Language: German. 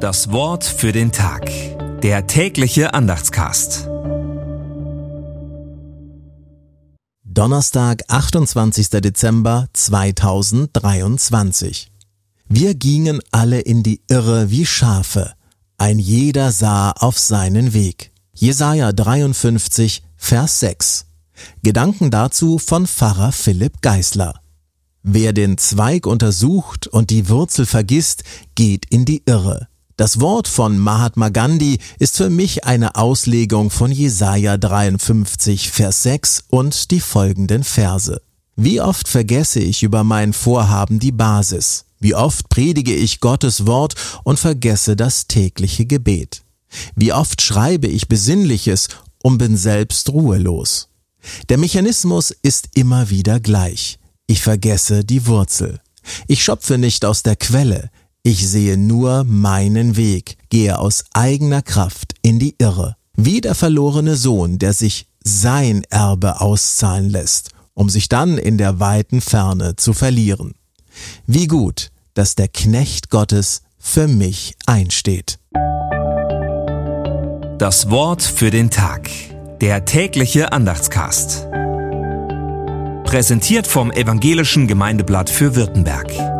Das Wort für den Tag. Der tägliche Andachtscast. Donnerstag, 28. Dezember 2023. Wir gingen alle in die Irre wie Schafe. Ein jeder sah auf seinen Weg. Jesaja 53, Vers 6. Gedanken dazu von Pfarrer Philipp Geisler. Wer den Zweig untersucht und die Wurzel vergisst, geht in die Irre. Das Wort von Mahatma Gandhi ist für mich eine Auslegung von Jesaja 53, Vers 6 und die folgenden Verse. Wie oft vergesse ich über mein Vorhaben die Basis? Wie oft predige ich Gottes Wort und vergesse das tägliche Gebet? Wie oft schreibe ich Besinnliches und bin selbst ruhelos? Der Mechanismus ist immer wieder gleich. Ich vergesse die Wurzel. Ich schöpfe nicht aus der Quelle. Ich sehe nur meinen Weg, gehe aus eigener Kraft in die Irre, wie der verlorene Sohn, der sich sein Erbe auszahlen lässt, um sich dann in der weiten Ferne zu verlieren. Wie gut, dass der Knecht Gottes für mich einsteht. Das Wort für den Tag. Der tägliche Andachtscast. Präsentiert vom Evangelischen Gemeindeblatt für Württemberg.